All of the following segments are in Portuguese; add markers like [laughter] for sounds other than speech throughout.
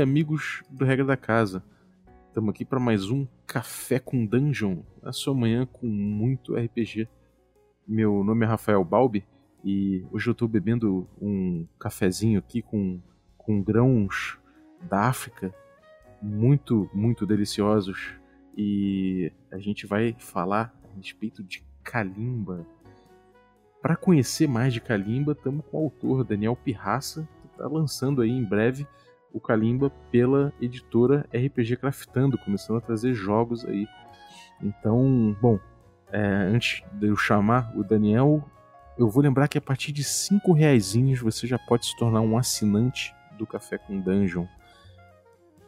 amigos do Regra da Casa. Estamos aqui para mais um Café com Dungeon, a sua manhã com muito RPG. Meu nome é Rafael Balbi e hoje eu estou bebendo um cafezinho aqui com, com grãos da África, muito, muito deliciosos. E a gente vai falar a respeito de Kalimba. Para conhecer mais de Kalimba, estamos com o autor Daniel Pirraça, que está lançando aí em breve o Kalimba pela editora RPG Craftando, começando a trazer jogos aí. Então, bom, é, antes de eu chamar o Daniel, eu vou lembrar que a partir de cinco reais você já pode se tornar um assinante do Café com Dungeon.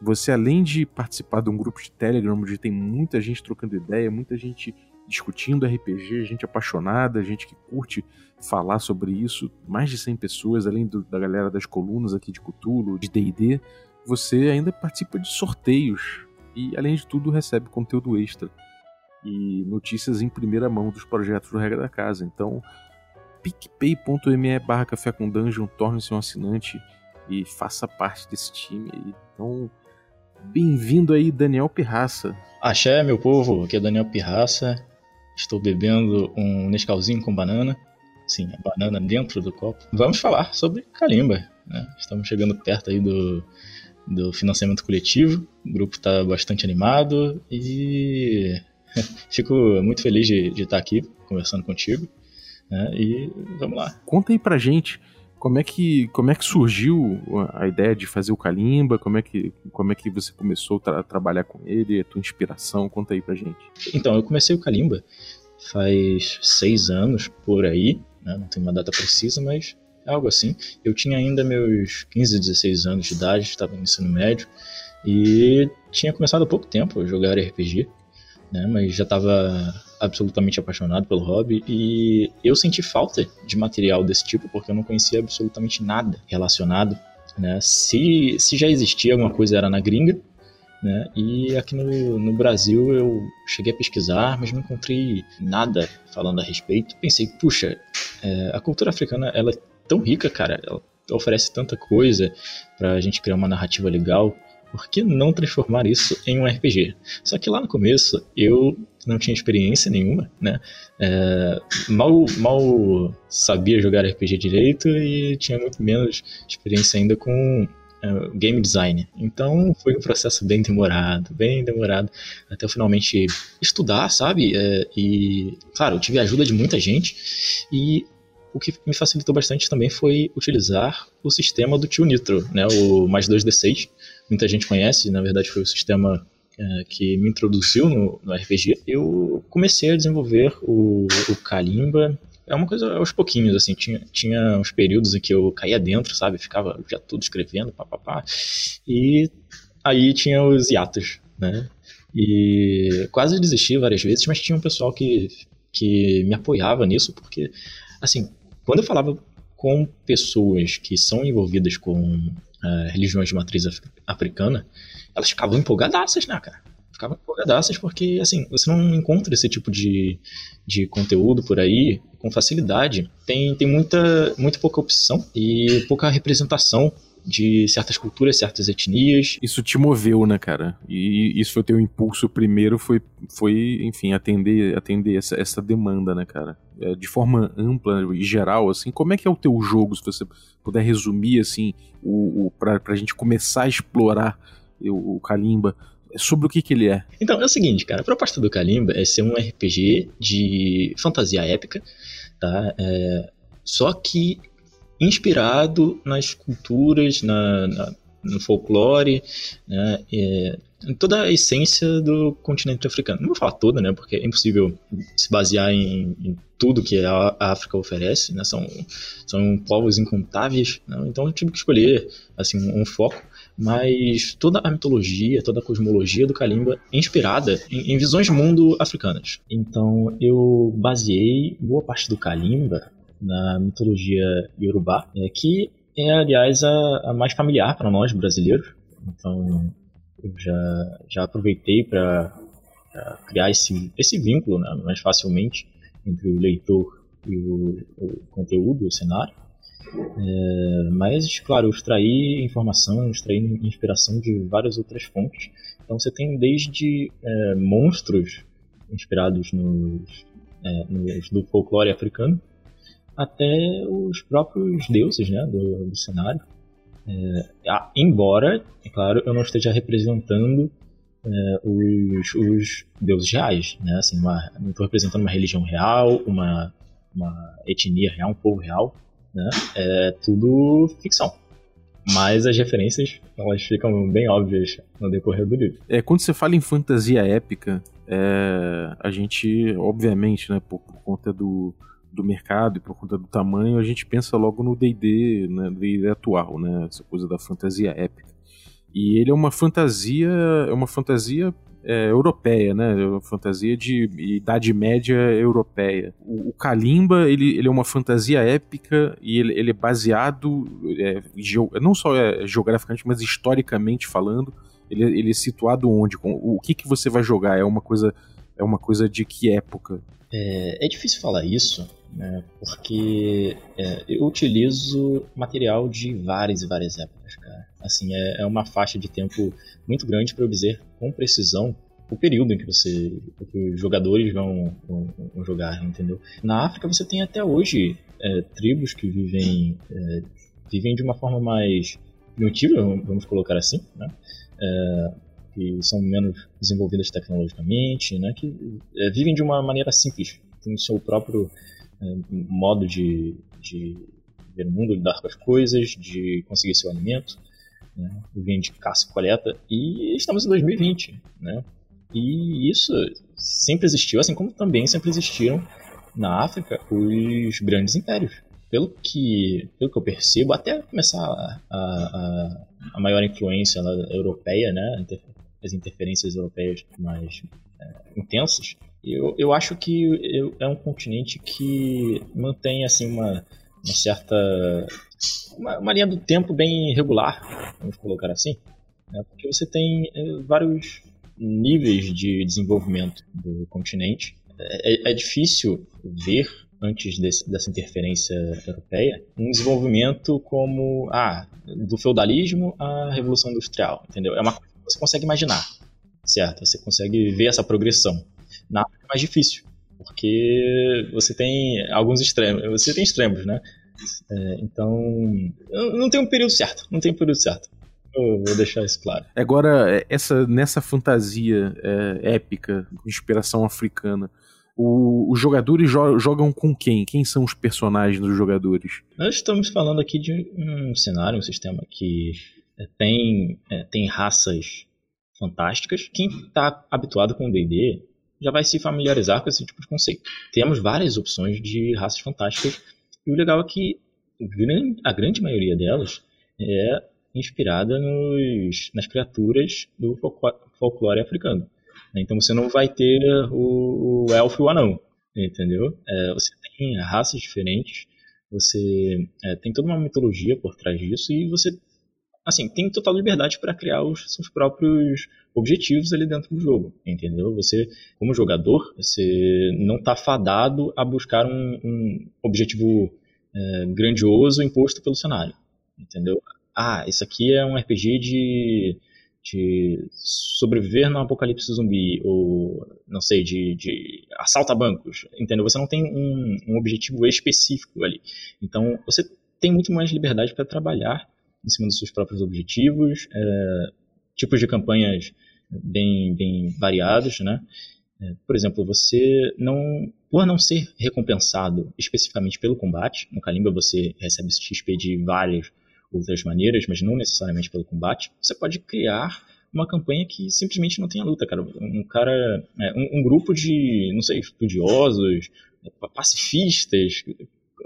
Você, além de participar de um grupo de Telegram, onde tem muita gente trocando ideia, muita gente discutindo RPG, gente apaixonada, gente que curte falar sobre isso, mais de 100 pessoas, além do, da galera das colunas aqui de Cthulhu, de D&D, você ainda participa de sorteios e, além de tudo, recebe conteúdo extra e notícias em primeira mão dos projetos do Regra da Casa. Então, picpay.me barra café com dungeon, torne-se um assinante e faça parte desse time. Então, bem-vindo aí, Daniel Pirraça. Axé, meu povo, aqui é Daniel Pirraça. Estou bebendo um Nescauzinho com banana. Sim, a banana dentro do copo. Vamos falar sobre Kalimba. Né? Estamos chegando perto aí do, do financiamento coletivo. O grupo está bastante animado e [laughs] fico muito feliz de, de estar aqui conversando contigo. Né? E vamos lá. Conta aí pra gente como é que, como é que surgiu a ideia de fazer o Kalimba? Como é que, como é que você começou a trabalhar com ele? A tua inspiração? Conta aí pra gente. Então, eu comecei o Kalimba faz seis anos por aí, né? não tem uma data precisa, mas é algo assim. Eu tinha ainda meus 15, 16 anos de idade, estava no ensino médio e tinha começado há pouco tempo a jogar RPG, né? mas já estava absolutamente apaixonado pelo hobby e eu senti falta de material desse tipo porque eu não conhecia absolutamente nada relacionado. Né? Se, se já existia alguma coisa era na gringa, né? E aqui no, no Brasil eu cheguei a pesquisar, mas não encontrei nada falando a respeito. Pensei, puxa, é, a cultura africana ela é tão rica, cara, ela oferece tanta coisa para a gente criar uma narrativa legal por que não transformar isso em um RPG? Só que lá no começo eu não tinha experiência nenhuma, né? É, mal, mal sabia jogar RPG direito e tinha muito menos experiência ainda com é, game design. Então foi um processo bem demorado, bem demorado, até eu finalmente estudar, sabe? É, e, claro, eu tive a ajuda de muita gente e o que me facilitou bastante também foi utilizar o sistema do Tio Nitro, né? O mais 2D6 muita gente conhece, na verdade foi o sistema é, que me introduziu no, no, RPG, eu comecei a desenvolver o, o Kalimba. É uma coisa aos pouquinhos, assim, tinha, tinha uns períodos em que eu caía dentro, sabe? Ficava já tudo escrevendo, papapá. E aí tinha os hiatos, né? E quase desisti várias vezes, mas tinha um pessoal que, que me apoiava nisso, porque, assim, quando eu falava com pessoas que são envolvidas com uh, religiões de matriz af africana, elas ficavam empolgadaças, né, cara? Ficavam empolgadaças porque, assim, você não encontra esse tipo de, de conteúdo por aí com facilidade. Tem, tem muita, muito pouca opção e pouca representação de certas culturas, certas etnias. Isso te moveu, né, cara? E isso foi teu impulso primeiro, foi, foi enfim, atender, atender essa, essa demanda, né, cara? É, de forma ampla e geral, assim, como é que é o teu jogo, se você puder resumir, assim, o, o, pra, pra gente começar a explorar o, o Kalimba, sobre o que, que ele é? Então, é o seguinte, cara, a proposta do Kalimba é ser um RPG de fantasia épica, tá? É, só que inspirado nas culturas, na, na no folclore, né, é, toda a essência do continente africano. Não vou falar toda, né, porque é impossível se basear em, em tudo que a África oferece, né, são, são povos incontáveis, né, então eu tive que escolher assim, um, foco, mas toda a mitologia, toda a cosmologia do Kalimba é inspirada em, em visões de mundo africanas. Então eu baseei boa parte do Kalimba na mitologia iorubá, é, que é, aliás, a, a mais familiar para nós brasileiros. Então, eu já, já aproveitei para criar esse, esse vínculo né, mais facilmente entre o leitor e o, o conteúdo, o cenário. É, mas, claro, eu extraí informação, extraí inspiração de várias outras fontes. Então você tem desde é, monstros inspirados nos, é, nos, folclore africano até os próprios deuses né, do, do cenário. É, embora, é claro, eu não esteja representando é, os, os, deuses reais, né? Assim, uma, não estou representando uma religião real, uma, uma etnia real, um povo real, né? É tudo ficção. Mas as referências, elas ficam bem óbvias no decorrer do livro. É, quando você fala em fantasia épica, é, a gente, obviamente, né, por, por conta do, do mercado e por conta do tamanho, a gente pensa logo no D&D, né, atual, né, essa coisa da fantasia épica. E ele é uma fantasia, é uma fantasia é, europeia, né? É fantasia de idade média europeia. O, o Kalimba, ele, ele é uma fantasia épica e ele, ele é baseado é, não só é, geograficamente, mas historicamente falando. Ele, ele é situado onde? O que, que você vai jogar? É uma coisa é uma coisa de que época? É, é difícil falar isso, né, porque é, eu utilizo material de várias e várias épocas, cara. Assim, é, é uma faixa de tempo muito grande para eu dizer com precisão o período em que você que os jogadores vão, vão, vão, jogar, entendeu? Na África você tem até hoje é, tribos que vivem é, vivem de uma forma mais primitiva, vamos colocar assim, né? Que são menos desenvolvidas tecnologicamente, né, que é, vivem de uma maneira simples, tem o seu próprio é, modo de, de ver o mundo, lidar com as coisas, de conseguir seu alimento, né, vivem de caça e coleta, e estamos em 2020, né, e isso sempre existiu, assim como também sempre existiram na África os grandes impérios. Pelo que, pelo que eu percebo, até começar a, a, a maior influência europeia, né, as interferências europeias mais é, intensas, eu, eu acho que eu, é um continente que mantém assim uma, uma certa uma, uma, linha do tempo bem regular, vamos colocar assim, né? porque você tem é, vários níveis de desenvolvimento do continente. É, é difícil ver antes desse, dessa interferência europeia, um desenvolvimento como ah, do feudalismo à revolução industrial, entendeu? É uma você consegue imaginar, certo? Você consegue ver essa progressão. Na África é mais difícil, porque você tem alguns extremos, você tem extremos, né? É, então, não tem um período certo, não tem um período certo. Eu vou deixar isso claro. Agora, essa, nessa fantasia é, épica, com inspiração africana, o, os jogadores jo jogam com quem? Quem são os personagens dos jogadores? Nós estamos falando aqui de um cenário, um sistema que é, tem, é, tem raças fantásticas. Quem está habituado com o D&D já vai se familiarizar com esse tipo de conceito. Temos várias opções de raças fantásticas e o legal é que a grande maioria delas é inspirada nos, nas criaturas do folclore africano. Então você não vai ter o, o elfo e o anão, entendeu? É, você tem raças diferentes, você é, tem toda uma mitologia por trás disso e você assim, tem total liberdade para criar os seus próprios objetivos ali dentro do jogo, entendeu? Você, como jogador, você não está fadado a buscar um, um objetivo é, grandioso imposto pelo cenário, entendeu? Ah, isso aqui é um RPG de, de sobreviver no apocalipse zumbi, ou, não sei, de, de assalto a bancos, entendeu? Você não tem um, um objetivo específico ali. Então, você tem muito mais liberdade para trabalhar em cima dos seus próprios objetivos, é, tipos de campanhas bem, bem variados, né? É, por exemplo, você não, por não ser recompensado especificamente pelo combate, no Kalimba você recebe XP de várias outras maneiras, mas não necessariamente pelo combate, você pode criar uma campanha que simplesmente não tenha luta, cara. Um cara, é, um, um, grupo de, não sei, estudiosos, pacifistas,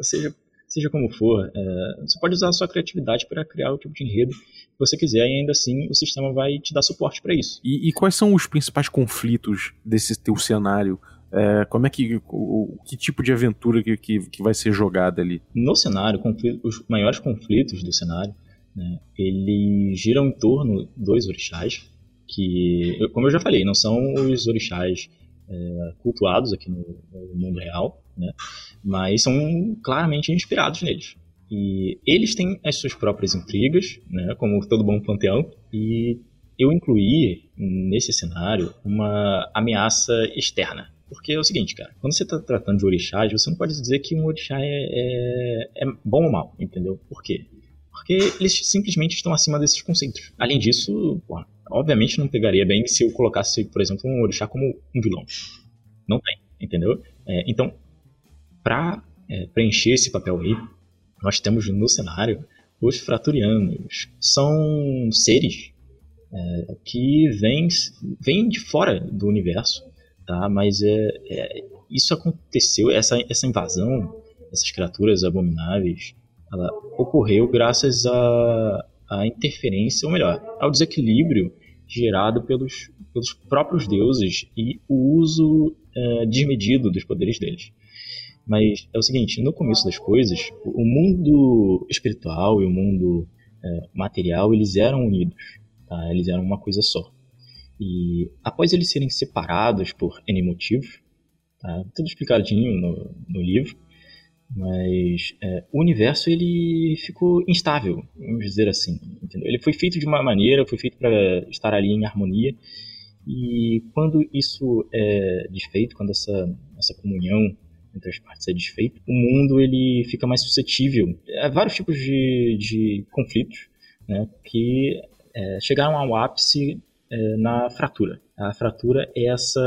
seja seja como for, é, você pode usar a sua criatividade para criar o tipo de enredo que você quiser e ainda assim o sistema vai te dar suporte para isso. E, e, quais são os principais conflitos desse teu cenário? É, como é que o, que tipo de aventura que, que, que vai ser jogada ali? No cenário, os maiores conflitos do cenário, né, eles giram em torno dos orixás, que, como eu já falei, não são os orixás é, cultuados aqui no, no, mundo real, né? mas são claramente inspirados neles. E eles têm as suas próprias intrigas, né? como todo bom panteão, e eu incluí nesse cenário uma ameaça externa. Porque é o seguinte, cara, quando você está tratando de orixás, você não pode dizer que um orixá é, é, é bom ou mal, entendeu? Por quê? Porque eles simplesmente estão acima desses conceitos. Além disso, obviamente não pegaria bem se eu colocasse, por exemplo, um orixá como um vilão. Não tem, entendeu? É, então, para é, preencher esse papel aí, nós temos no cenário os fraturianos. São seres é, que vêm, de fora do universo, tá? Mas é, é, isso aconteceu, essa, essa invasão, essas criaturas abomináveis, ela ocorreu graças à, interferência, ou melhor, ao desequilíbrio gerado pelos, pelos próprios deuses e o uso é, desmedido dos poderes deles. Mas é o seguinte, no começo das coisas, o mundo espiritual e o mundo é, material, eles eram unidos, tá? eles eram uma coisa só. E após eles serem separados por N motivos, tá? tudo explicadinho no, no livro, mas é, o universo ele ficou instável, vamos dizer assim. Entendeu? Ele foi feito de uma maneira, foi feito para estar ali em harmonia, e quando isso é desfeito, quando essa, essa comunhão entre as partes é desfeita, o mundo ele fica mais suscetível a vários tipos de, de conflitos né, que é, chegaram ao ápice é, na fratura. A fratura é essa,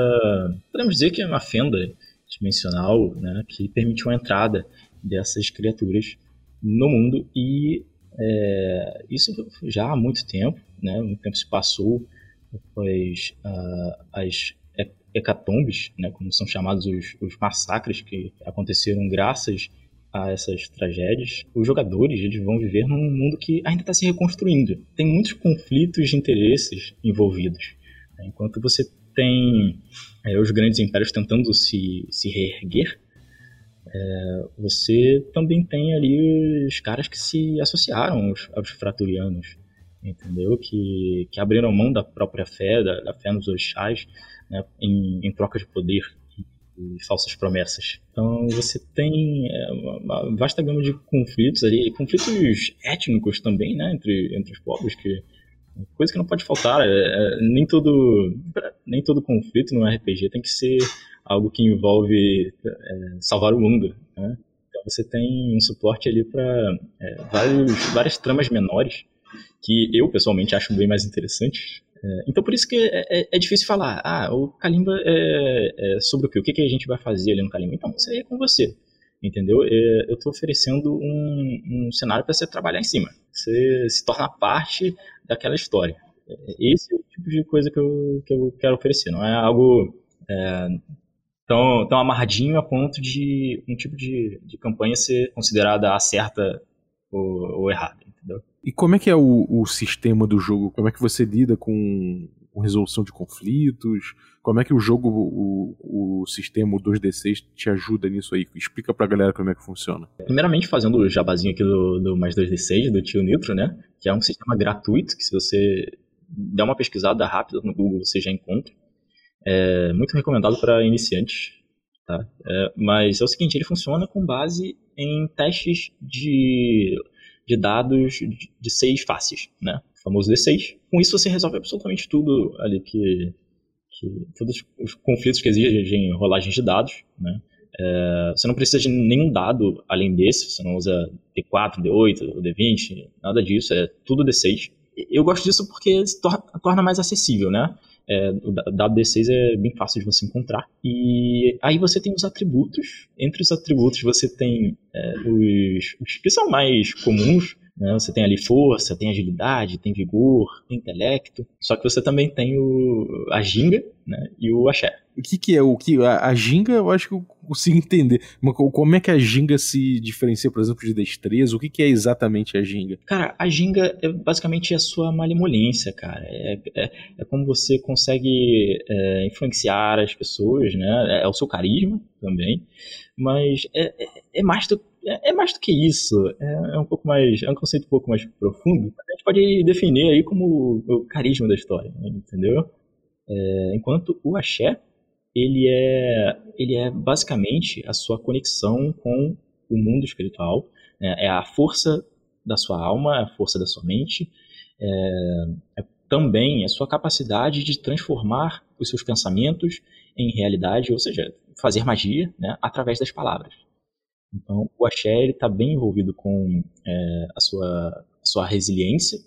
podemos dizer que é uma fenda dimensional né, que permitiu a entrada dessas criaturas no mundo e é, isso já há muito tempo, né, muito tempo se passou após uh, as hecatombes, né, como são chamados os, os massacres que aconteceram graças a essas tragédias, os jogadores eles vão viver num mundo que ainda está se reconstruindo. Tem muitos conflitos de interesses envolvidos. Né? Enquanto você tem é, os grandes impérios tentando se, se reerguer, é, você também tem ali os caras que se associaram aos, aos fraturianos, entendeu? Que, que abriram mão da própria fé, da, da fé nos orixás, né, em, em, troca de poder e, falsas promessas. Então você tem é, uma vasta gama de conflitos ali, conflitos étnicos também, né, entre, entre os povos, que coisa que não pode faltar. É, é, nem todo nem todo conflito no RPG tem que ser algo que envolve é, salvar o mundo. Né? Então você tem um suporte ali para é, várias tramas menores que eu pessoalmente acho bem mais interessantes é, então por isso que é, é, é, difícil falar, ah, o Kalimba é, sobre o quê? O que, que a gente vai fazer ali no Kalimba? Então, isso aí é com você, entendeu? É, eu estou oferecendo um, um cenário para você trabalhar em cima. Você se torna parte daquela história. Esse é o tipo de coisa que eu, que eu quero oferecer, não é algo tão, tão amarradinho a ponto de um tipo de, de campanha ser considerada a certa ou, ou errada, entendeu? E como é que é o, o sistema do jogo? Como é que você lida com, com resolução de conflitos? Como é que o jogo, o, o sistema o 2D6 te ajuda nisso aí? Explica pra galera como é que funciona. Primeiramente, fazendo o jabazinho aqui do, do mais 2D6, do Tio Nitro, né? Que é um sistema gratuito, que se você der uma pesquisada rápida no Google, você já encontra. É muito recomendado para iniciantes, tá? É, mas é o seguinte, ele funciona com base em testes de de dados de seis faces, né? Famoso D6. Com isso você resolve absolutamente tudo ali que, que todos os conflitos que exigem rolagens de dados, né? É, você não precisa de nenhum dado além desse, você não usa D4, D8, D20, nada disso, é tudo D6. Eu gosto disso porque torna, torna mais acessível, né? É, o dado D6 é bem fácil de você encontrar. E aí você tem os atributos. Entre os atributos você tem é, os, os, que são mais comuns. Né? Você tem ali força, tem agilidade, tem vigor, tem intelecto. Só que você também tem o, a ginga né? e o axé. O que, que é o que a, a, ginga? Eu acho que eu consigo [laughs] entender. Mas como é que a ginga se diferencia, por exemplo, de destreza? O que, que é exatamente a ginga? Cara, a ginga é basicamente a sua malemolência, cara. É, é, é como você consegue é, influenciar as pessoas, né? É, é o seu carisma também. Mas é, é, é mais do é, é, mais do que isso. É, é, um pouco mais. É um conceito um pouco mais profundo. A gente pode definir aí como o carisma da história, né? entendeu? É, enquanto o axé ele é, ele é basicamente a sua conexão com o mundo espiritual, né? é a força da sua alma, a força da sua mente, é, é também a sua capacidade de transformar os seus pensamentos em realidade, ou seja, fazer magia né, através das palavras. Então, o axé está bem envolvido com é, a, sua, sua resiliência,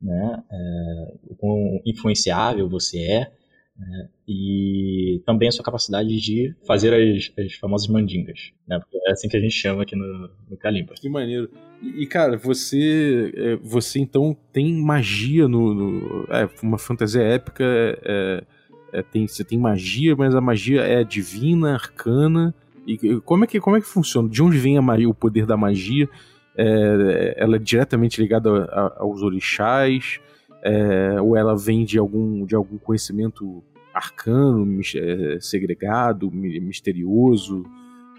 né, é, o quão influenciável você é, né, e também a sua capacidade de fazer as, as famosas mandingas, né, é assim que a gente chama aqui no, no Kalimba. Que maneiro. E, cara, você é, você então tem magia no... no é, uma fantasia épica, é, é, tem, você tem magia, mas a magia é divina, arcana, e como é que, como é que funciona? De onde vem a magia, o poder da magia? É, ela é diretamente ligada a, aos orixás? É, ou ela vem de algum, de algum conhecimento arcano, é, segregado, misterioso,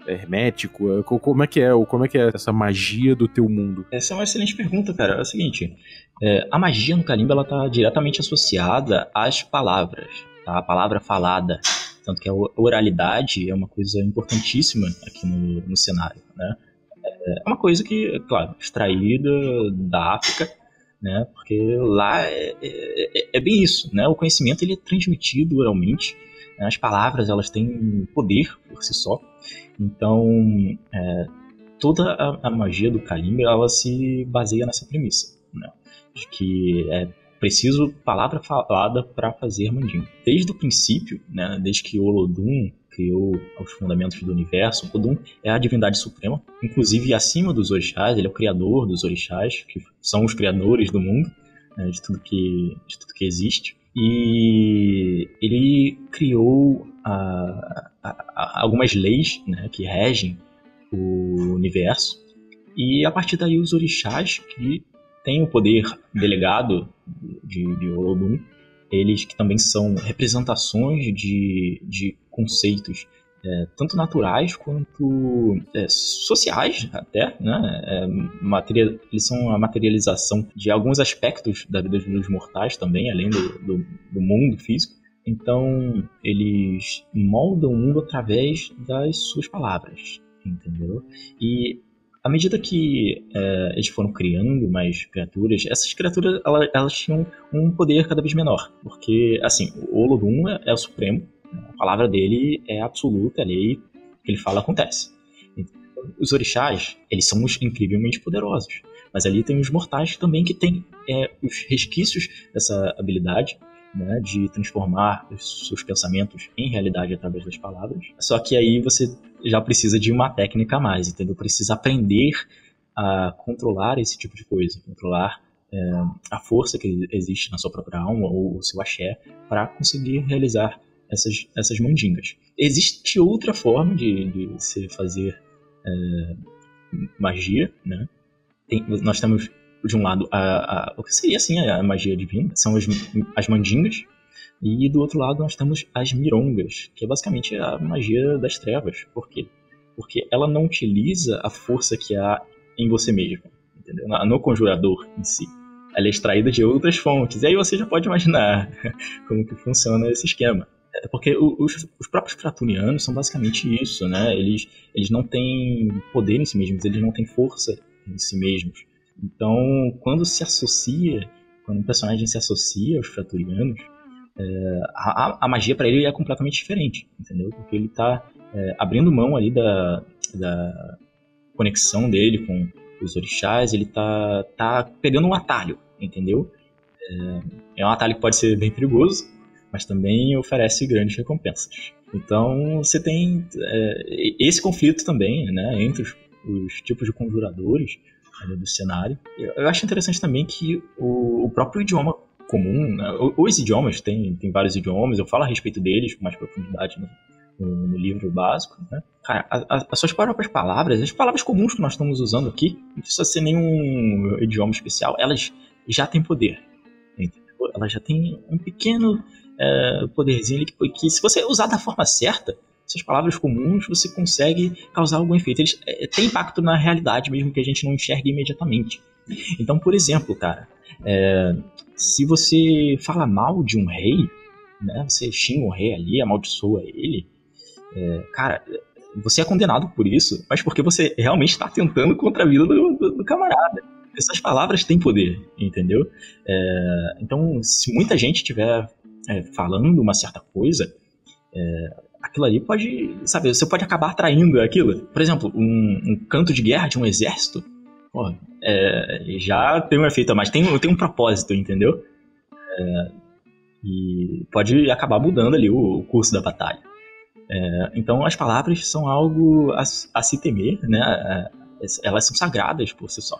hermético? É, como é que é? Como é que é essa magia do teu mundo? Essa é uma excelente pergunta, cara. É o seguinte: é, a magia no Kalimba ela está diretamente associada às palavras, tá? A palavra falada. Tanto que a oralidade é uma coisa importantíssima aqui no, no cenário, né? É uma coisa que, claro, extraída da África, né? Porque lá é, é, é, bem isso, né? O conhecimento ele é transmitido oralmente, né? as palavras elas têm poder por si só, então é, toda a, a, magia do Kalimba ela se baseia nessa premissa, né? De que é preciso palavra falada para fazer mandinga. Desde o princípio, né, desde que Olodum criou os fundamentos do universo, Olodum é a divindade suprema, inclusive acima dos orixás, ele é o criador dos orixás, que são os criadores do mundo, né, de, tudo que, de tudo que existe. E ele criou a, a, a, algumas leis né, que regem o universo. E a partir daí os orixás que tem o poder delegado de, de Olodum, eles que também são representações de, de conceitos é, tanto naturais quanto é, sociais até, né? É, eles são a materialização de alguns aspectos da vida dos mortais também, além do, do, do mundo físico. Então, eles moldam o mundo através das suas palavras, entendeu? E à medida que é, eles foram criando mais criaturas, essas criaturas elas, elas, tinham um poder cada vez menor. Porque, assim, o Olodum é, é o supremo, a palavra dele é absoluta, a lei que ele fala acontece. Os orixás, eles são incrivelmente poderosos. Mas ali tem os mortais também que têm é, os resquícios dessa habilidade né, de transformar os seus pensamentos em realidade através das palavras. Só que aí você já precisa de uma técnica a mais, entendeu? Precisa aprender a controlar esse tipo de coisa, controlar é, a força que existe na sua própria alma ou o seu axé para conseguir realizar essas, essas mandingas. Existe outra forma de, de se fazer é, magia, né? Tem, nós temos de um lado, a, a, o que seria assim a magia divina, são as, as mandingas, e do outro lado nós temos as mirongas, que é basicamente a magia das trevas. Por quê? Porque ela não utiliza a força que há em você mesmo, entendeu? no conjurador em si. Ela é extraída de outras fontes. E aí você já pode imaginar [laughs] como que funciona esse esquema. É porque os, os próprios Kratunianos são basicamente isso, né? Eles, eles não têm poder em si mesmos, eles não têm força em si mesmos. Então, quando se associa, quando um personagem se associa aos Fraturianos, é, a, a, magia para ele é completamente diferente, entendeu? Porque ele está é, abrindo mão ali da, da conexão dele com os orixás, ele tá, tá pegando um atalho, entendeu? É, é um atalho que pode ser bem perigoso, mas também oferece grandes recompensas. Então você tem é, esse conflito também, né, entre os, os tipos de conjuradores, ali do cenário. Eu acho interessante também que o, o próprio idioma comum, né? os idiomas, tem, tem vários idiomas, eu falo a respeito deles com mais profundidade no, no, livro básico, né? Cara, as suas próprias palavras, as palavras comuns que nós estamos usando aqui, não precisa ser nenhum idioma especial, elas já têm poder, entendeu? Elas já têm um pequeno é, poderzinho que, que se você usar da forma certa, essas palavras comuns, você consegue causar algum efeito. Eles é, têm impacto na realidade, mesmo que a gente não enxergue imediatamente. Então, por exemplo, cara, é, se você fala mal de um rei, né? Você xinga o rei ali, amaldiçoa ele. É, cara, você é condenado por isso, mas porque você realmente está tentando contra a vida do, do, do camarada. Essas palavras têm poder, entendeu? É, então, se muita gente estiver é, falando uma certa coisa, é, aquilo ali pode, sabe, você pode acabar atraindo aquilo. Por exemplo, um, um canto de guerra de um exército, pô, é, já tem um efeito a mais, tem, tem um propósito, entendeu? É, e pode acabar mudando ali o, o curso da batalha. É, então as palavras são algo a, a se temer, né? É, elas são sagradas por si só,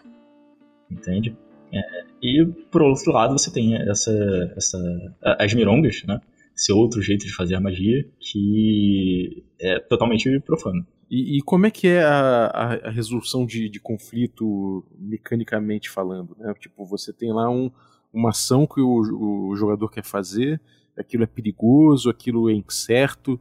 entende? É, e por outro lado você tem essa, essa as mirongas, né? Esse outro jeito de fazer a magia que é totalmente profano. E, e como é que é a, a, a resolução de, de, conflito mecanicamente falando? Né? Tipo, você tem lá um, uma ação que o, o jogador quer fazer, aquilo é perigoso, aquilo é incerto.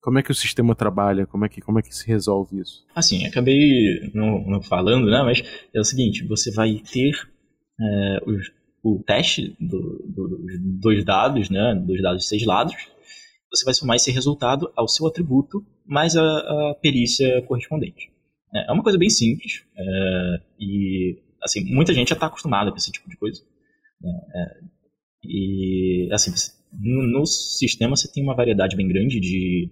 Como é que o sistema trabalha? Como é que, como é que se resolve isso? Assim, acabei não, não falando, né? Mas é o seguinte: você vai ter é, o teste do, do, dos dois dados, né? Dos dados de seis lados. Você vai somar esse resultado ao seu atributo mais a, a perícia correspondente. É, é uma coisa bem simples é, e assim muita gente já está acostumada com esse tipo de coisa. Né? É, e assim no, no sistema você tem uma variedade bem grande de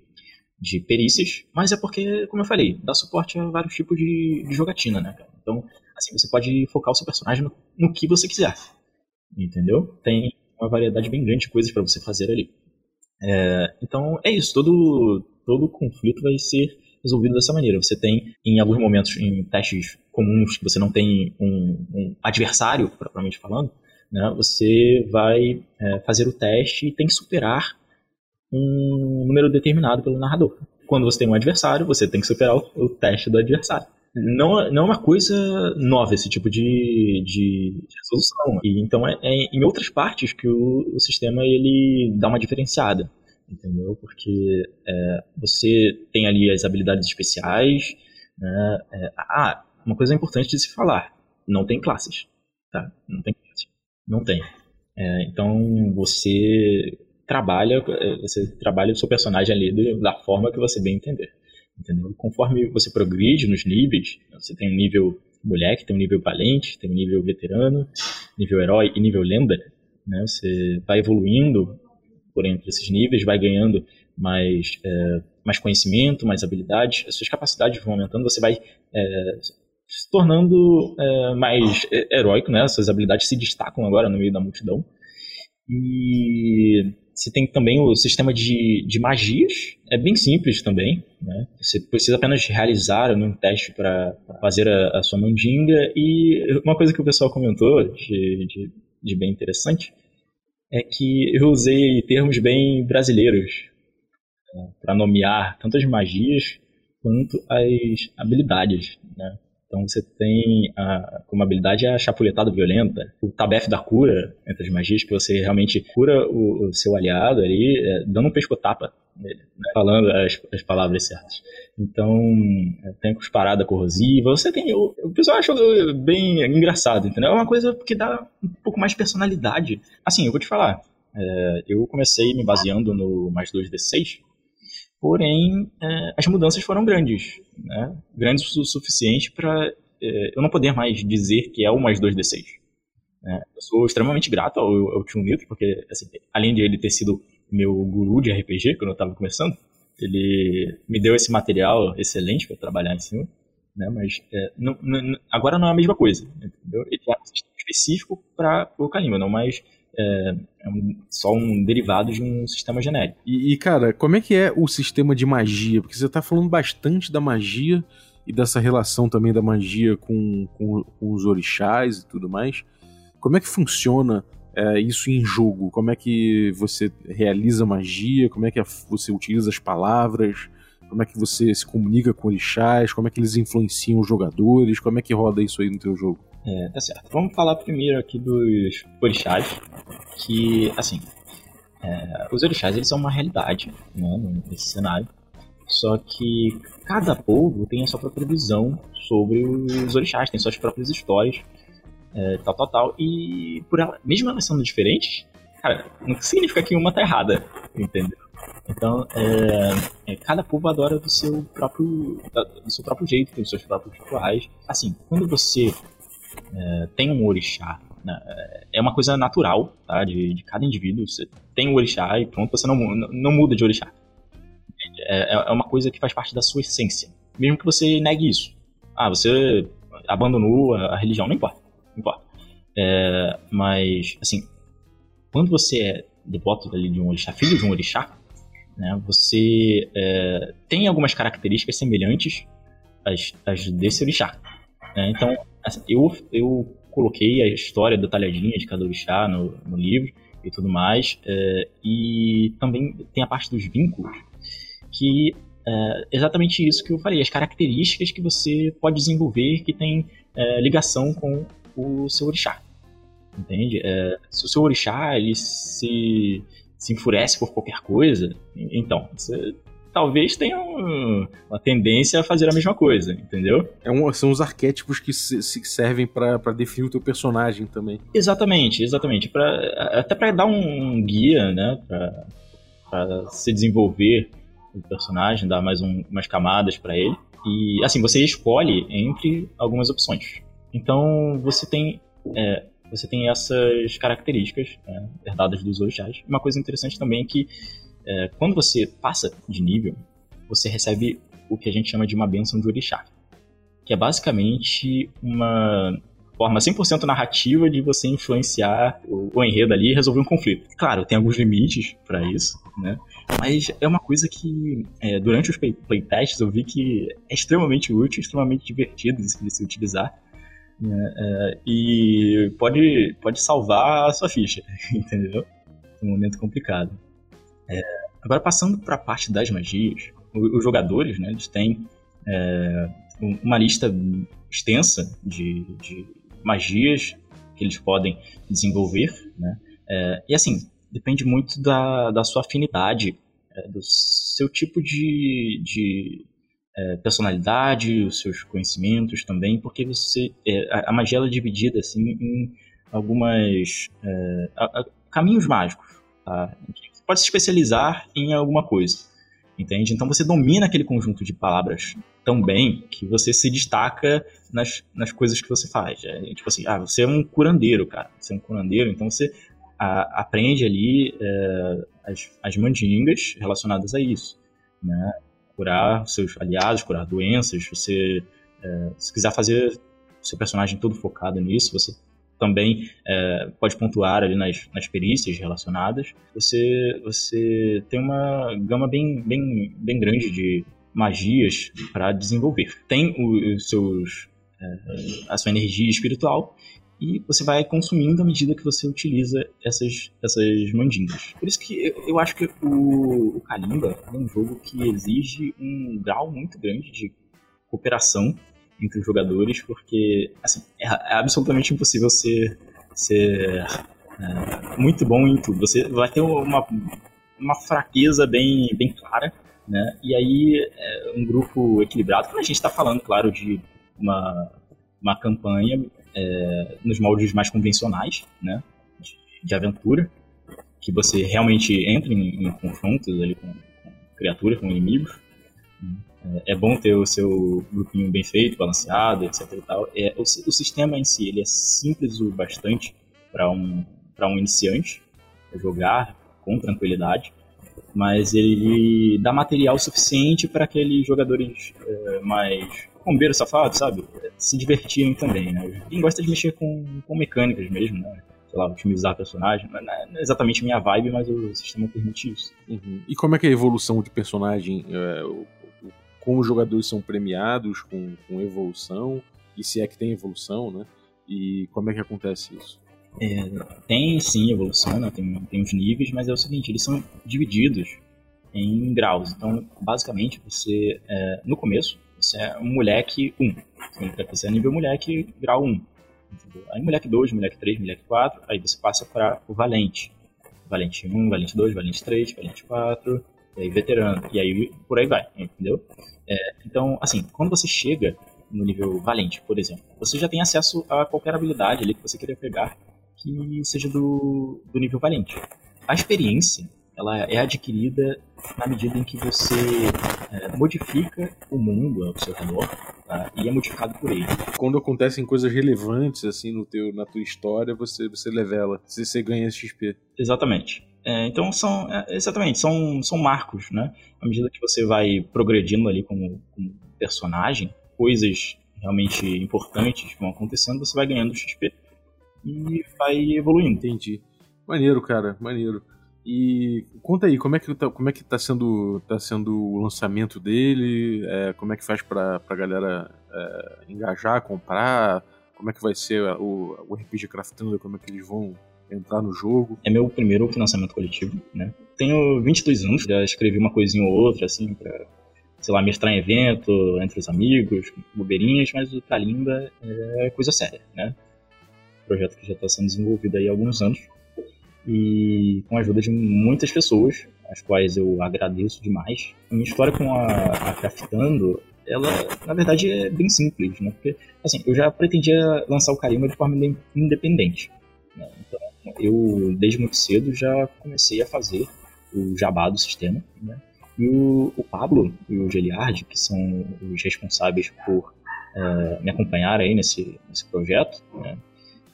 de perícias, mas é porque, como eu falei, dá suporte a vários tipos de, de jogatina, né, cara? Então, assim, você pode focar o seu personagem no, no que você quiser, entendeu? Tem uma variedade bem grande de coisas para você fazer ali. É, então, é isso, todo, todo conflito vai ser resolvido dessa maneira. Você tem, em alguns momentos, em testes comuns, que você não tem um, um adversário, propriamente falando, né, você vai é, fazer o teste e tem que superar um número determinado pelo narrador. Quando você tem um adversário, você tem que superar o, o teste do adversário. Não, não é uma coisa nova esse tipo de, de resolução. E, então é, é, em outras partes que o, o sistema ele dá uma diferenciada entendeu? Porque é, você tem ali as habilidades especiais, né? É, ah, uma coisa importante de se falar, não tem classes, tá? Não tem classes, não tem. É, então você trabalha, eh, você trabalha o seu personagem ali da forma que você bem entender. Entendeu? Conforme você progride nos níveis, você tem um nível moleque, tem um nível valente, tem um nível veterano, nível herói e nível lenda, né? Você vai evoluindo por entre esses níveis, vai ganhando mais, é, mais conhecimento, mais habilidades, as suas capacidades vão aumentando, você vai é, se tornando é, mais heróico, né? Suas habilidades se destacam agora no meio da multidão. E você tem também o sistema de, de magias, é bem simples também. Né? Você precisa apenas realizar um teste para fazer a, a, sua mandinga. E uma coisa que o pessoal comentou de, de, de bem interessante é que eu usei termos bem brasileiros né? para nomear tanto as magias quanto as habilidades. Né? Então você tem a, como habilidade a chapuletada violenta, o tabef da cura, entre as magias, que você realmente cura o, o seu aliado ali, é, dando um pescotapa nele, né, falando as, as, palavras certas. Então é, tem cusparada corrosiva, você tem. O, o pessoal achou bem engraçado, entendeu? É uma coisa que dá um pouco mais personalidade. Assim, eu vou te falar. É, eu comecei me baseando no mais 2D6, porém é, as mudanças foram grandes, né? grandes o suficiente para é, eu não poder mais dizer que é o mais 2d6. Né? Eu sou extremamente grato ao, ao Tio Nitro, porque assim, além de ele ter sido meu guru de RPG quando eu estava começando, ele me deu esse material excelente para trabalhar em cima, né? mas é, não, não, agora não é a mesma coisa, entendeu? Ele é específico para o Kalimba, não mais é, é um, só um derivado de um sistema genérico. E, e, cara, como é que é o sistema de magia? Porque você está falando bastante da magia e dessa relação também da magia com, com, com os orixás e tudo mais. Como é que funciona é, isso em jogo? Como é que você realiza magia? Como é que você utiliza as palavras? Como é que você se comunica com orixás? Como é que eles influenciam os jogadores? Como é que roda isso aí no teu jogo? É, tá certo. Vamos falar primeiro aqui dos orixás, que, assim, é, os orixás eles são uma realidade né, nesse cenário, só que cada povo tem a sua própria visão sobre os orixás, tem suas próprias histórias, é, tal, tal, tal, e por ela, mesmo elas sendo diferentes, cara, não significa que uma tá errada, entendeu? Então, é, é, cada povo adora do seu próprio, do seu próprio jeito, tem os seus próprios rituais. Assim, quando você é, tem um orixá, né, é uma coisa natural, tá? De, de cada indivíduo. Você tem um orixá e pronto, você não, não muda de orixá. É, é, é uma coisa que faz parte da sua essência. Mesmo que você negue isso. Ah, você abandonou a, a religião, não importa. Não importa. É, mas, assim, quando você é devoto ali de um orixá, filho de um orixá, né, você é, tem algumas características semelhantes às, às desse orixá. Né? Então, assim, eu, eu coloquei a história detalhadinha de cada orixá no, no livro e tudo mais, é, e também tem a parte dos vínculos, que é exatamente isso que eu falei, as características que você pode desenvolver que tem é, ligação com o seu orixá. Entende? É, se o seu orixá ele se, se enfurece por qualquer coisa, então, você talvez tenha uma tendência a fazer a mesma coisa, entendeu? É um, são os arquétipos que se, se servem para definir o teu personagem também. Exatamente, exatamente. Pra, até para dar um guia, né, para se desenvolver o personagem, dar mais um, umas camadas para ele. E assim, você escolhe entre algumas opções. Então você tem é, você tem essas características né, herdadas dos orixás. Uma coisa interessante também é que é, quando você passa de nível, você recebe o que a gente chama de uma benção de orixá, que é basicamente uma forma 100% narrativa de você influenciar o, o enredo ali e resolver um conflito. Claro, tem alguns limites para isso, né? Mas é uma coisa que, é, durante os play playtests, eu vi que é extremamente útil, extremamente divertido de se utilizar. Né? É, e pode, pode salvar a sua ficha, [laughs] entendeu? Um momento complicado. É, agora, passando para a parte das magias, os jogadores, né, eles têm é, uma lista extensa de, de, magias que eles podem desenvolver, né? É, e assim, depende muito da, da sua afinidade, é, do seu tipo de, de é, personalidade, os seus conhecimentos também, porque você é, a, a magia é dividida assim em algumas é, a, a, caminhos mágicos. Tá? Pode se especializar em alguma coisa, entende? Então você domina aquele conjunto de palavras tão bem que você se destaca nas, nas coisas que você faz. É, tipo assim, ah, você é um curandeiro, cara. Você é um curandeiro, então você a, aprende ali é, as, as mandingas relacionadas a isso, né? Curar seus aliados, curar doenças. Você, é, se quiser fazer seu personagem todo focado nisso, você também é, pode pontuar ali nas, nas perícias relacionadas. Você, você tem uma gama bem, bem, bem grande de magias para desenvolver. Tem os seus é, a sua energia espiritual e você vai consumindo à medida que você utiliza essas, essas mandingas. Por isso que eu, eu acho que o, o Kalimba é um jogo que exige um grau muito grande de cooperação entre os jogadores, porque assim, é, é absolutamente impossível ser, ser é, muito bom em tudo. Você vai ter uma, uma fraqueza bem, bem clara, né? E aí é um grupo equilibrado, quando a gente está falando, claro, de uma, uma campanha é, nos moldes mais convencionais, né, de, de, aventura, que você realmente entra em, em confrontos ali com, com, criaturas, com inimigos. É, é, bom ter o seu grupinho bem feito, balanceado, etc. E tal. É, o, o sistema em si ele é simples o bastante para um, um iniciante jogar com tranquilidade mas ele dá material suficiente para aqueles jogadores é, mais bombeiro safado, sabe? Se divertirem também, né? Quem gosta de mexer com, com mecânicas mesmo, né? Sei lá, otimizar personagem. Não é exatamente minha vibe, mas o sistema permite isso. Uhum. E como é que é a evolução de personagem? Como os jogadores são premiados com, com evolução? E se é que tem evolução, né? E como é que acontece isso? É, tem sim evolução, né? tem, tem os níveis, mas é o seguinte, eles são divididos em graus. Então, basicamente, você, é, no começo, você é um moleque 1. Você é nível moleque grau 1. Entendeu? Aí moleque 2, moleque 3, moleque 4, aí você passa para o valente. Valente 1, valente 2, valente 3, valente 4, e aí veterano. E aí por aí vai, entendeu? É, então, assim, quando você chega no nível valente, por exemplo, você já tem acesso a qualquer habilidade ali que você queria pegar que seja do, do nível valente. A experiência ela é adquirida na medida em que você é, modifica o mundo ao seu redor tá? e é modificado por ele. Quando acontecem coisas relevantes assim no teu, na tua história, você, você levela, você, você ganha XP. Exatamente. É, então são é, exatamente são, são marcos, né? À medida que você vai progredindo ali como, como personagem, coisas realmente importantes vão acontecendo, você vai ganhando XP e vai evoluindo. Entendi. Maneiro, cara, maneiro. E conta aí, como é que tá, como é que tá sendo, tá sendo o lançamento dele? É, como é que faz pra, pra galera é, engajar, comprar? Como é que vai ser o, o RPG Craftando? Como é que eles vão entrar no jogo? É meu primeiro financiamento coletivo, né? Tenho 22 anos, já escrevi uma coisinha ou outra, assim, pra, sei lá, mestrar em evento, entre os amigos, bobeirinhas, mas o Kalimba é coisa séria, né? Projeto que já está sendo desenvolvido aí há alguns anos e com a ajuda de muitas pessoas, as quais eu agradeço demais. A minha história com a, a Craftando, ela na verdade é bem simples, né? Porque assim, eu já pretendia lançar o Carimba de forma independente. Eu desde muito cedo já comecei a fazer o jabá do sistema, né? E o, o, Pablo e o Geliard, que são os responsáveis por uh, me acompanhar aí nesse, nesse projeto, né?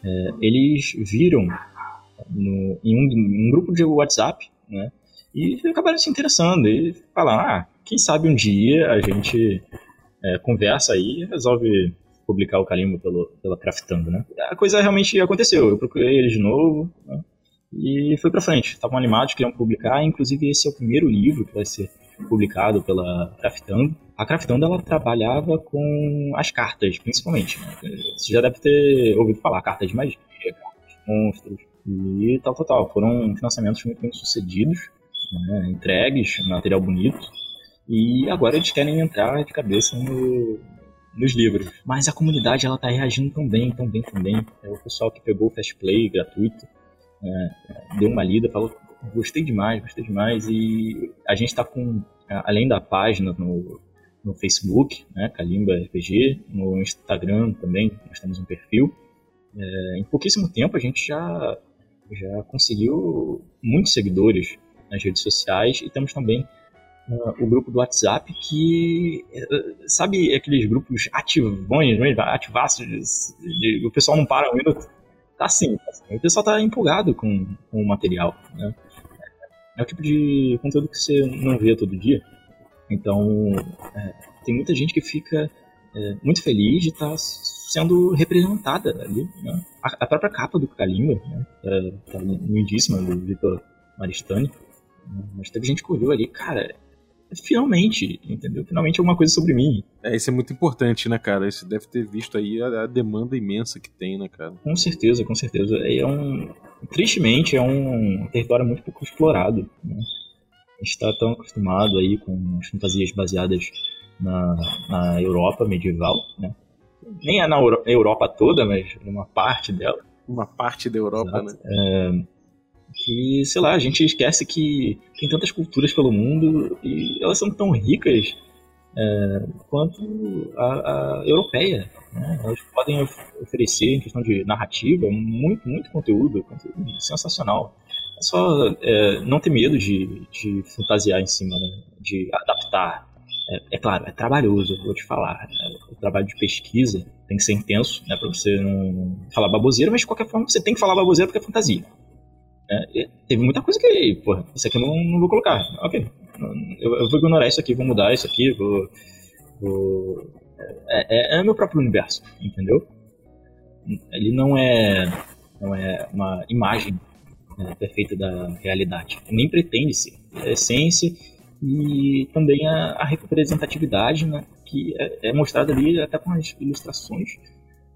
uh, eles viram no, em, um, em um grupo de WhatsApp, né? E acabaram se interessando e falaram, ah, quem sabe um dia a gente é, conversa aí e resolve publicar o Calimbo pelo, pela Craftando, né? A coisa realmente aconteceu, eu procurei ele de novo, né? E foi pra frente, estavam animados, queriam publicar, inclusive esse é o primeiro livro que vai ser publicado pela Craftando. A Craftando, ela trabalhava com as cartas, principalmente, né? Você já deve ter ouvido falar, cartas de magia, cartas de monstros, e tal, tal, tal. Foram financiamentos muito bem sucedidos, né, entregues, material bonito. E agora eles querem entrar de cabeça no, nos livros. Mas a comunidade ela tá reagindo tão bem, tão bem, tão bem. É o pessoal que pegou o Fast Play gratuito, é, deu uma lida, falou gostei demais, gostei demais. E a gente está com, além da página no, no Facebook, né, Kalimba RPG, no Instagram também, nós temos um perfil. É, em pouquíssimo tempo a gente já já conseguiu muitos seguidores nas redes sociais e temos também uh, o grupo do WhatsApp que uh, sabe aqueles grupos ativões, né, ativaços, de, de, o pessoal não para um minuto. Tá tá assim, o pessoal tá empolgado com, com o material. Né? É o tipo de conteúdo que você não vê todo dia. Então, é, tem muita gente que fica é, muito feliz de estar tá sendo representada ali. Né? A, a, própria capa do Kalimba, né? É, tá lindíssima, do Vitor Maristani. Né? Mas teve gente que olhou ali, cara, finalmente, entendeu? Finalmente alguma coisa sobre mim. É, isso é muito importante, né, cara? Você deve ter visto aí a, a demanda imensa que tem, né, cara? Com certeza, com certeza. É um, tristemente, é um território muito pouco explorado, né? A gente está tão acostumado aí com as fantasias baseadas na, na Europa medieval, né? nem é na Europa toda, mas numa parte dela. Uma parte da Europa, Exato. né? É, que, sei lá, a gente esquece que tem tantas culturas pelo mundo e elas são tão ricas é, quanto a, a europeia. Né? Elas podem oferecer, em questão de narrativa, muito, muito conteúdo, conteúdo sensacional. É só é, não ter medo de, de fantasiar em cima, né? de adaptar é, é, claro, é trabalhoso, vou te falar. Né? O trabalho de pesquisa tem que ser intenso, né, para você não falar baboseira, mas de qualquer forma você tem que falar baboseira porque é fantasia. É, teve muita coisa que, porra, isso aqui eu não, não vou colocar. Ok, eu, eu, vou ignorar isso aqui, vou mudar isso aqui, vou. vou é, é, é meu próprio universo, entendeu? Ele não é, não é uma imagem né, perfeita da realidade. Nem pretende ser. É a essência e também a, a representatividade, né, que é, é, mostrada ali até com as ilustrações,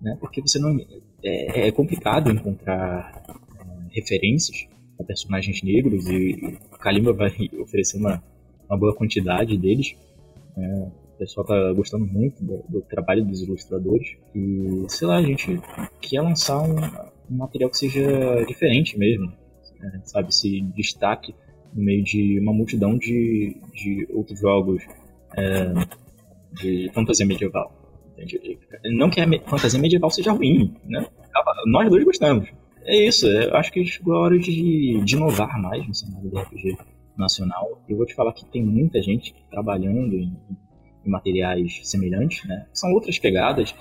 né, porque você não é, é complicado encontrar é, referências a personagens negros e o Kalimba vai [laughs] oferecer uma, uma boa quantidade deles. Né, o pessoal tá gostando muito do, do, trabalho dos ilustradores e sei lá a gente quer lançar um, um material que seja diferente mesmo, né, sabe, se destaque no meio de uma multidão de, de outros jogos é, de fantasia medieval. Entende? Não que a fantasia medieval seja ruim, né? Nós dois gostamos. É isso, eu acho que chegou a hora de, de inovar mais no cenário do RPG nacional. Eu vou te falar que tem muita gente trabalhando em, em materiais semelhantes, né? São outras pegadas,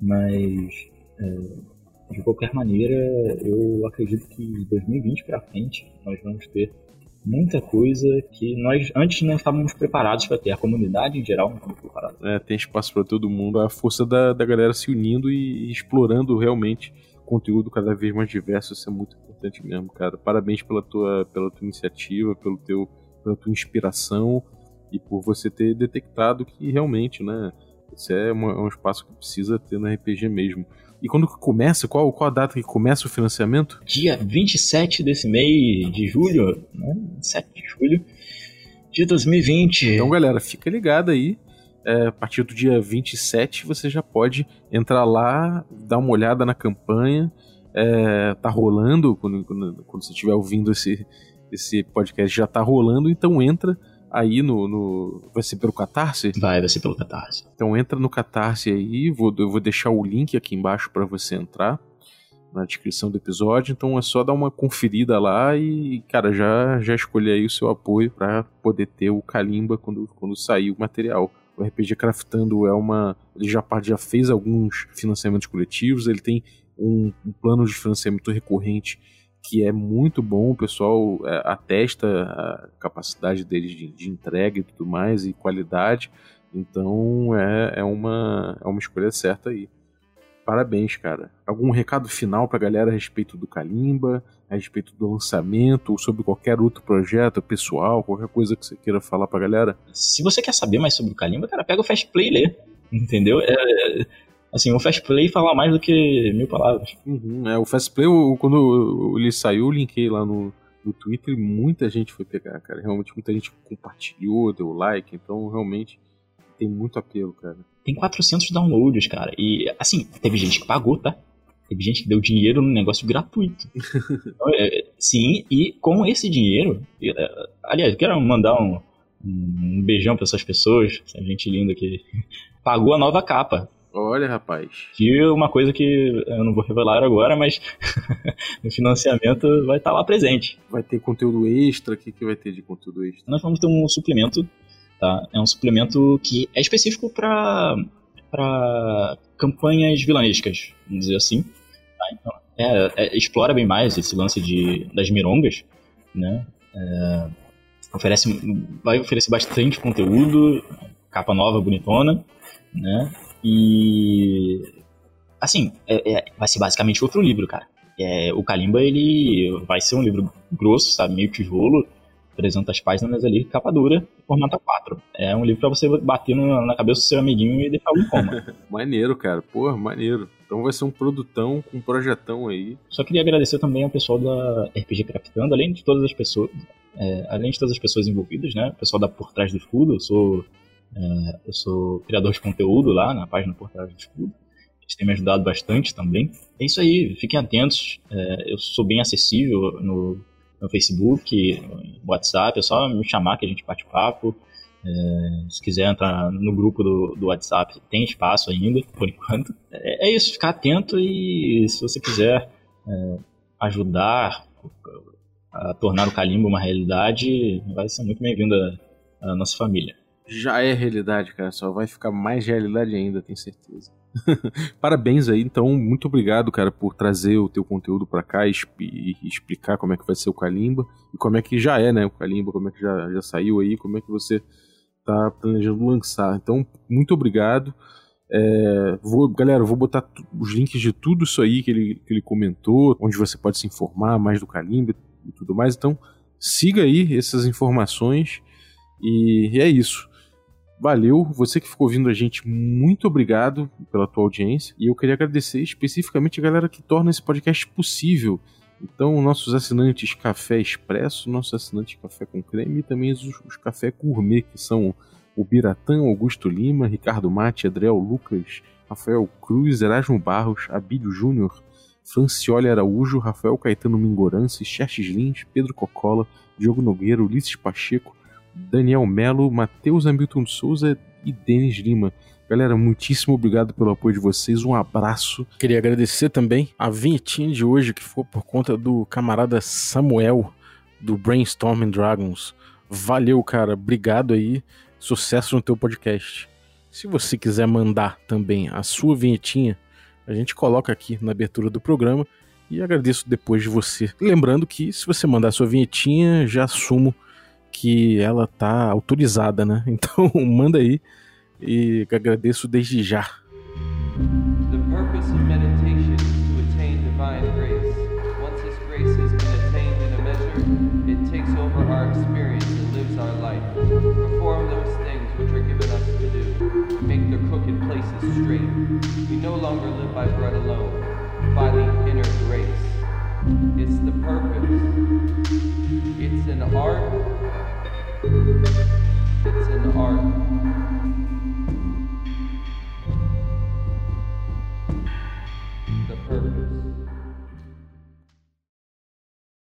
mas é, de qualquer maneira, eu acredito que 2020 para frente nós vamos ter muita coisa que nós antes não estávamos preparados para ter. A comunidade em geral não estava preparada. É, tem espaço para todo mundo. A força da, da galera se unindo e explorando realmente conteúdo cada vez mais diverso. Isso é muito importante mesmo, cara. Parabéns pela tua, pela tua iniciativa, pelo teu, pela tua inspiração e por você ter detectado que realmente, né, isso é, uma, é um espaço que precisa ter no RPG mesmo. E quando começa? Qual, qual a data que começa o financiamento? Dia 27 desse mês de julho, né? 7 de julho de 2020. Então, galera, fica ligado aí. É, a partir do dia 27 você já pode entrar lá, dar uma olhada na campanha. É, tá rolando, quando, quando, quando você estiver ouvindo esse, esse podcast, já tá rolando, então entra aí no, no, Vai ser pelo Catarse? Vai, vai ser pelo Catarse. Então entra no Catarse aí, vou, eu vou deixar o link aqui embaixo para você entrar na descrição do episódio, então é só dar uma conferida lá e, cara, já, já escolher aí o seu apoio para poder ter o Kalimba quando, quando sair o material. O RPG Craftando é uma. Ele já, já fez alguns financiamentos coletivos, ele tem um, um plano de financiamento recorrente que é muito bom, o pessoal é, atesta a capacidade deles de, de, entrega e tudo mais, e qualidade, então é, é, uma, é uma escolha certa aí. Parabéns, cara. Algum recado final pra galera a respeito do Kalimba, a respeito do lançamento, ou sobre qualquer outro projeto pessoal, qualquer coisa que você queira falar pra galera? Se você quer saber mais sobre o Kalimba, cara, pega o Fast Play e lê. Entendeu? É, Assim, o Fast Play fala mais do que mil palavras. Uhum, é, o Fast Play, quando ele saiu, eu linkei lá no, no Twitter e muita gente foi pegar, cara. Realmente muita gente compartilhou, deu like, então realmente tem muito apelo, cara. Tem 400 downloads, cara. E, assim, teve gente que pagou, tá? Teve gente que deu dinheiro no negócio gratuito. [laughs] É, sim, e com esse dinheiro. É, aliás, eu quero mandar um, um beijão para essas pessoas, essa gente linda que [laughs] pagou a nova capa. Olha, rapaz. Que uma coisa que eu não vou revelar agora, mas [laughs] no financiamento vai estar lá presente. Vai ter conteúdo extra? O que, que vai ter de conteúdo extra? Nós vamos ter um suplemento, tá? É um suplemento que é específico para para campanhas vilanescas, vamos dizer assim. Tá? Então, é, é, explora bem mais esse lance de, das mirongas, né? É, oferece, vai oferecer bastante conteúdo, capa nova, bonitona, né? E. Assim, é, é, vai ser basicamente outro livro, cara. É, o Kalimba, ele vai ser um livro grosso, sabe? Meio tijolo, 300 páginas ali, capa dura, formato A4. É um livro para você bater na cabeça do seu amiguinho e deixar um coma. [laughs] maneiro, cara. Porra, maneiro. Então vai ser um produtão com um projetão aí. Só queria agradecer também ao pessoal da RPG Craftando, além de todas as pessoas, é, além de todas as pessoas envolvidas, né? O pessoal da Por Trás do Escudo, eu sou é, eu sou criador de conteúdo lá na página Por Trás do Escudo. Eles têm me ajudado bastante também. É isso aí, fiquem atentos. É, eu sou bem acessível no, no Facebook, no WhatsApp, é só me chamar que a gente bate papo. É, se quiser entrar no grupo do, do WhatsApp, tem espaço ainda, por enquanto. É, é isso, ficar atento e se você quiser é, ajudar a tornar o Calimbo uma realidade, vai ser muito bem-vindo à nossa família já é realidade, cara. Só vai ficar mais realidade ainda, tenho certeza. [laughs] Parabéns aí, então, muito obrigado, cara, por trazer o teu conteúdo para cá e, explicar como é que vai ser o Kalimba e como é que já é, né, o Kalimba, como é que já, já saiu aí, como é que você tá planejando lançar. Então, muito obrigado. É, vou, galera, vou botar os links de tudo isso aí que ele, que ele comentou, onde você pode se informar mais do Kalimba e tudo mais. Então, siga aí essas informações e, e é isso. Valeu, você que ficou ouvindo a gente, muito obrigado pela tua audiência. E eu queria agradecer especificamente a galera que torna esse podcast possível. Então, nossos assinantes Café Expresso, nossos assinantes Café com Creme e também os, os Café Gourmet, que são o Biratã, Augusto Lima, Ricardo Mate, Adriel Lucas, Rafael Cruz, Erasmo Barros, Abílio Júnior, Francioli Araújo, Rafael Caetano Mingorance, Xerxes Lins, Pedro Cocola, Diogo Nogueira, Ulisses Pacheco, Daniel Melo, Matheus Hamilton Souza e Denis Lima. Galera, muitíssimo obrigado pelo apoio de vocês. Um abraço. Queria agradecer também a vinhetinha de hoje, que foi por conta do camarada Samuel, do Brainstorming Dragons. Valeu, cara. Obrigado aí. Sucesso no teu podcast. Se você quiser mandar também a sua vinhetinha, a gente coloca aqui na abertura do programa e agradeço depois de você. Lembrando que se você mandar a sua vinhetinha, já assumo que ela tá autorizada, né? [laughs] Então manda aí e agradeço desde já. The purpose of meditation is to divine grace. Once this grace has been attained in a measure, it takes over our experience and lives our life. Perform those things which are given us to do. Make the crooked places straight. We no longer live by bread alone, by the inner. It's the purpose. It's an art. It's an art. The purpose.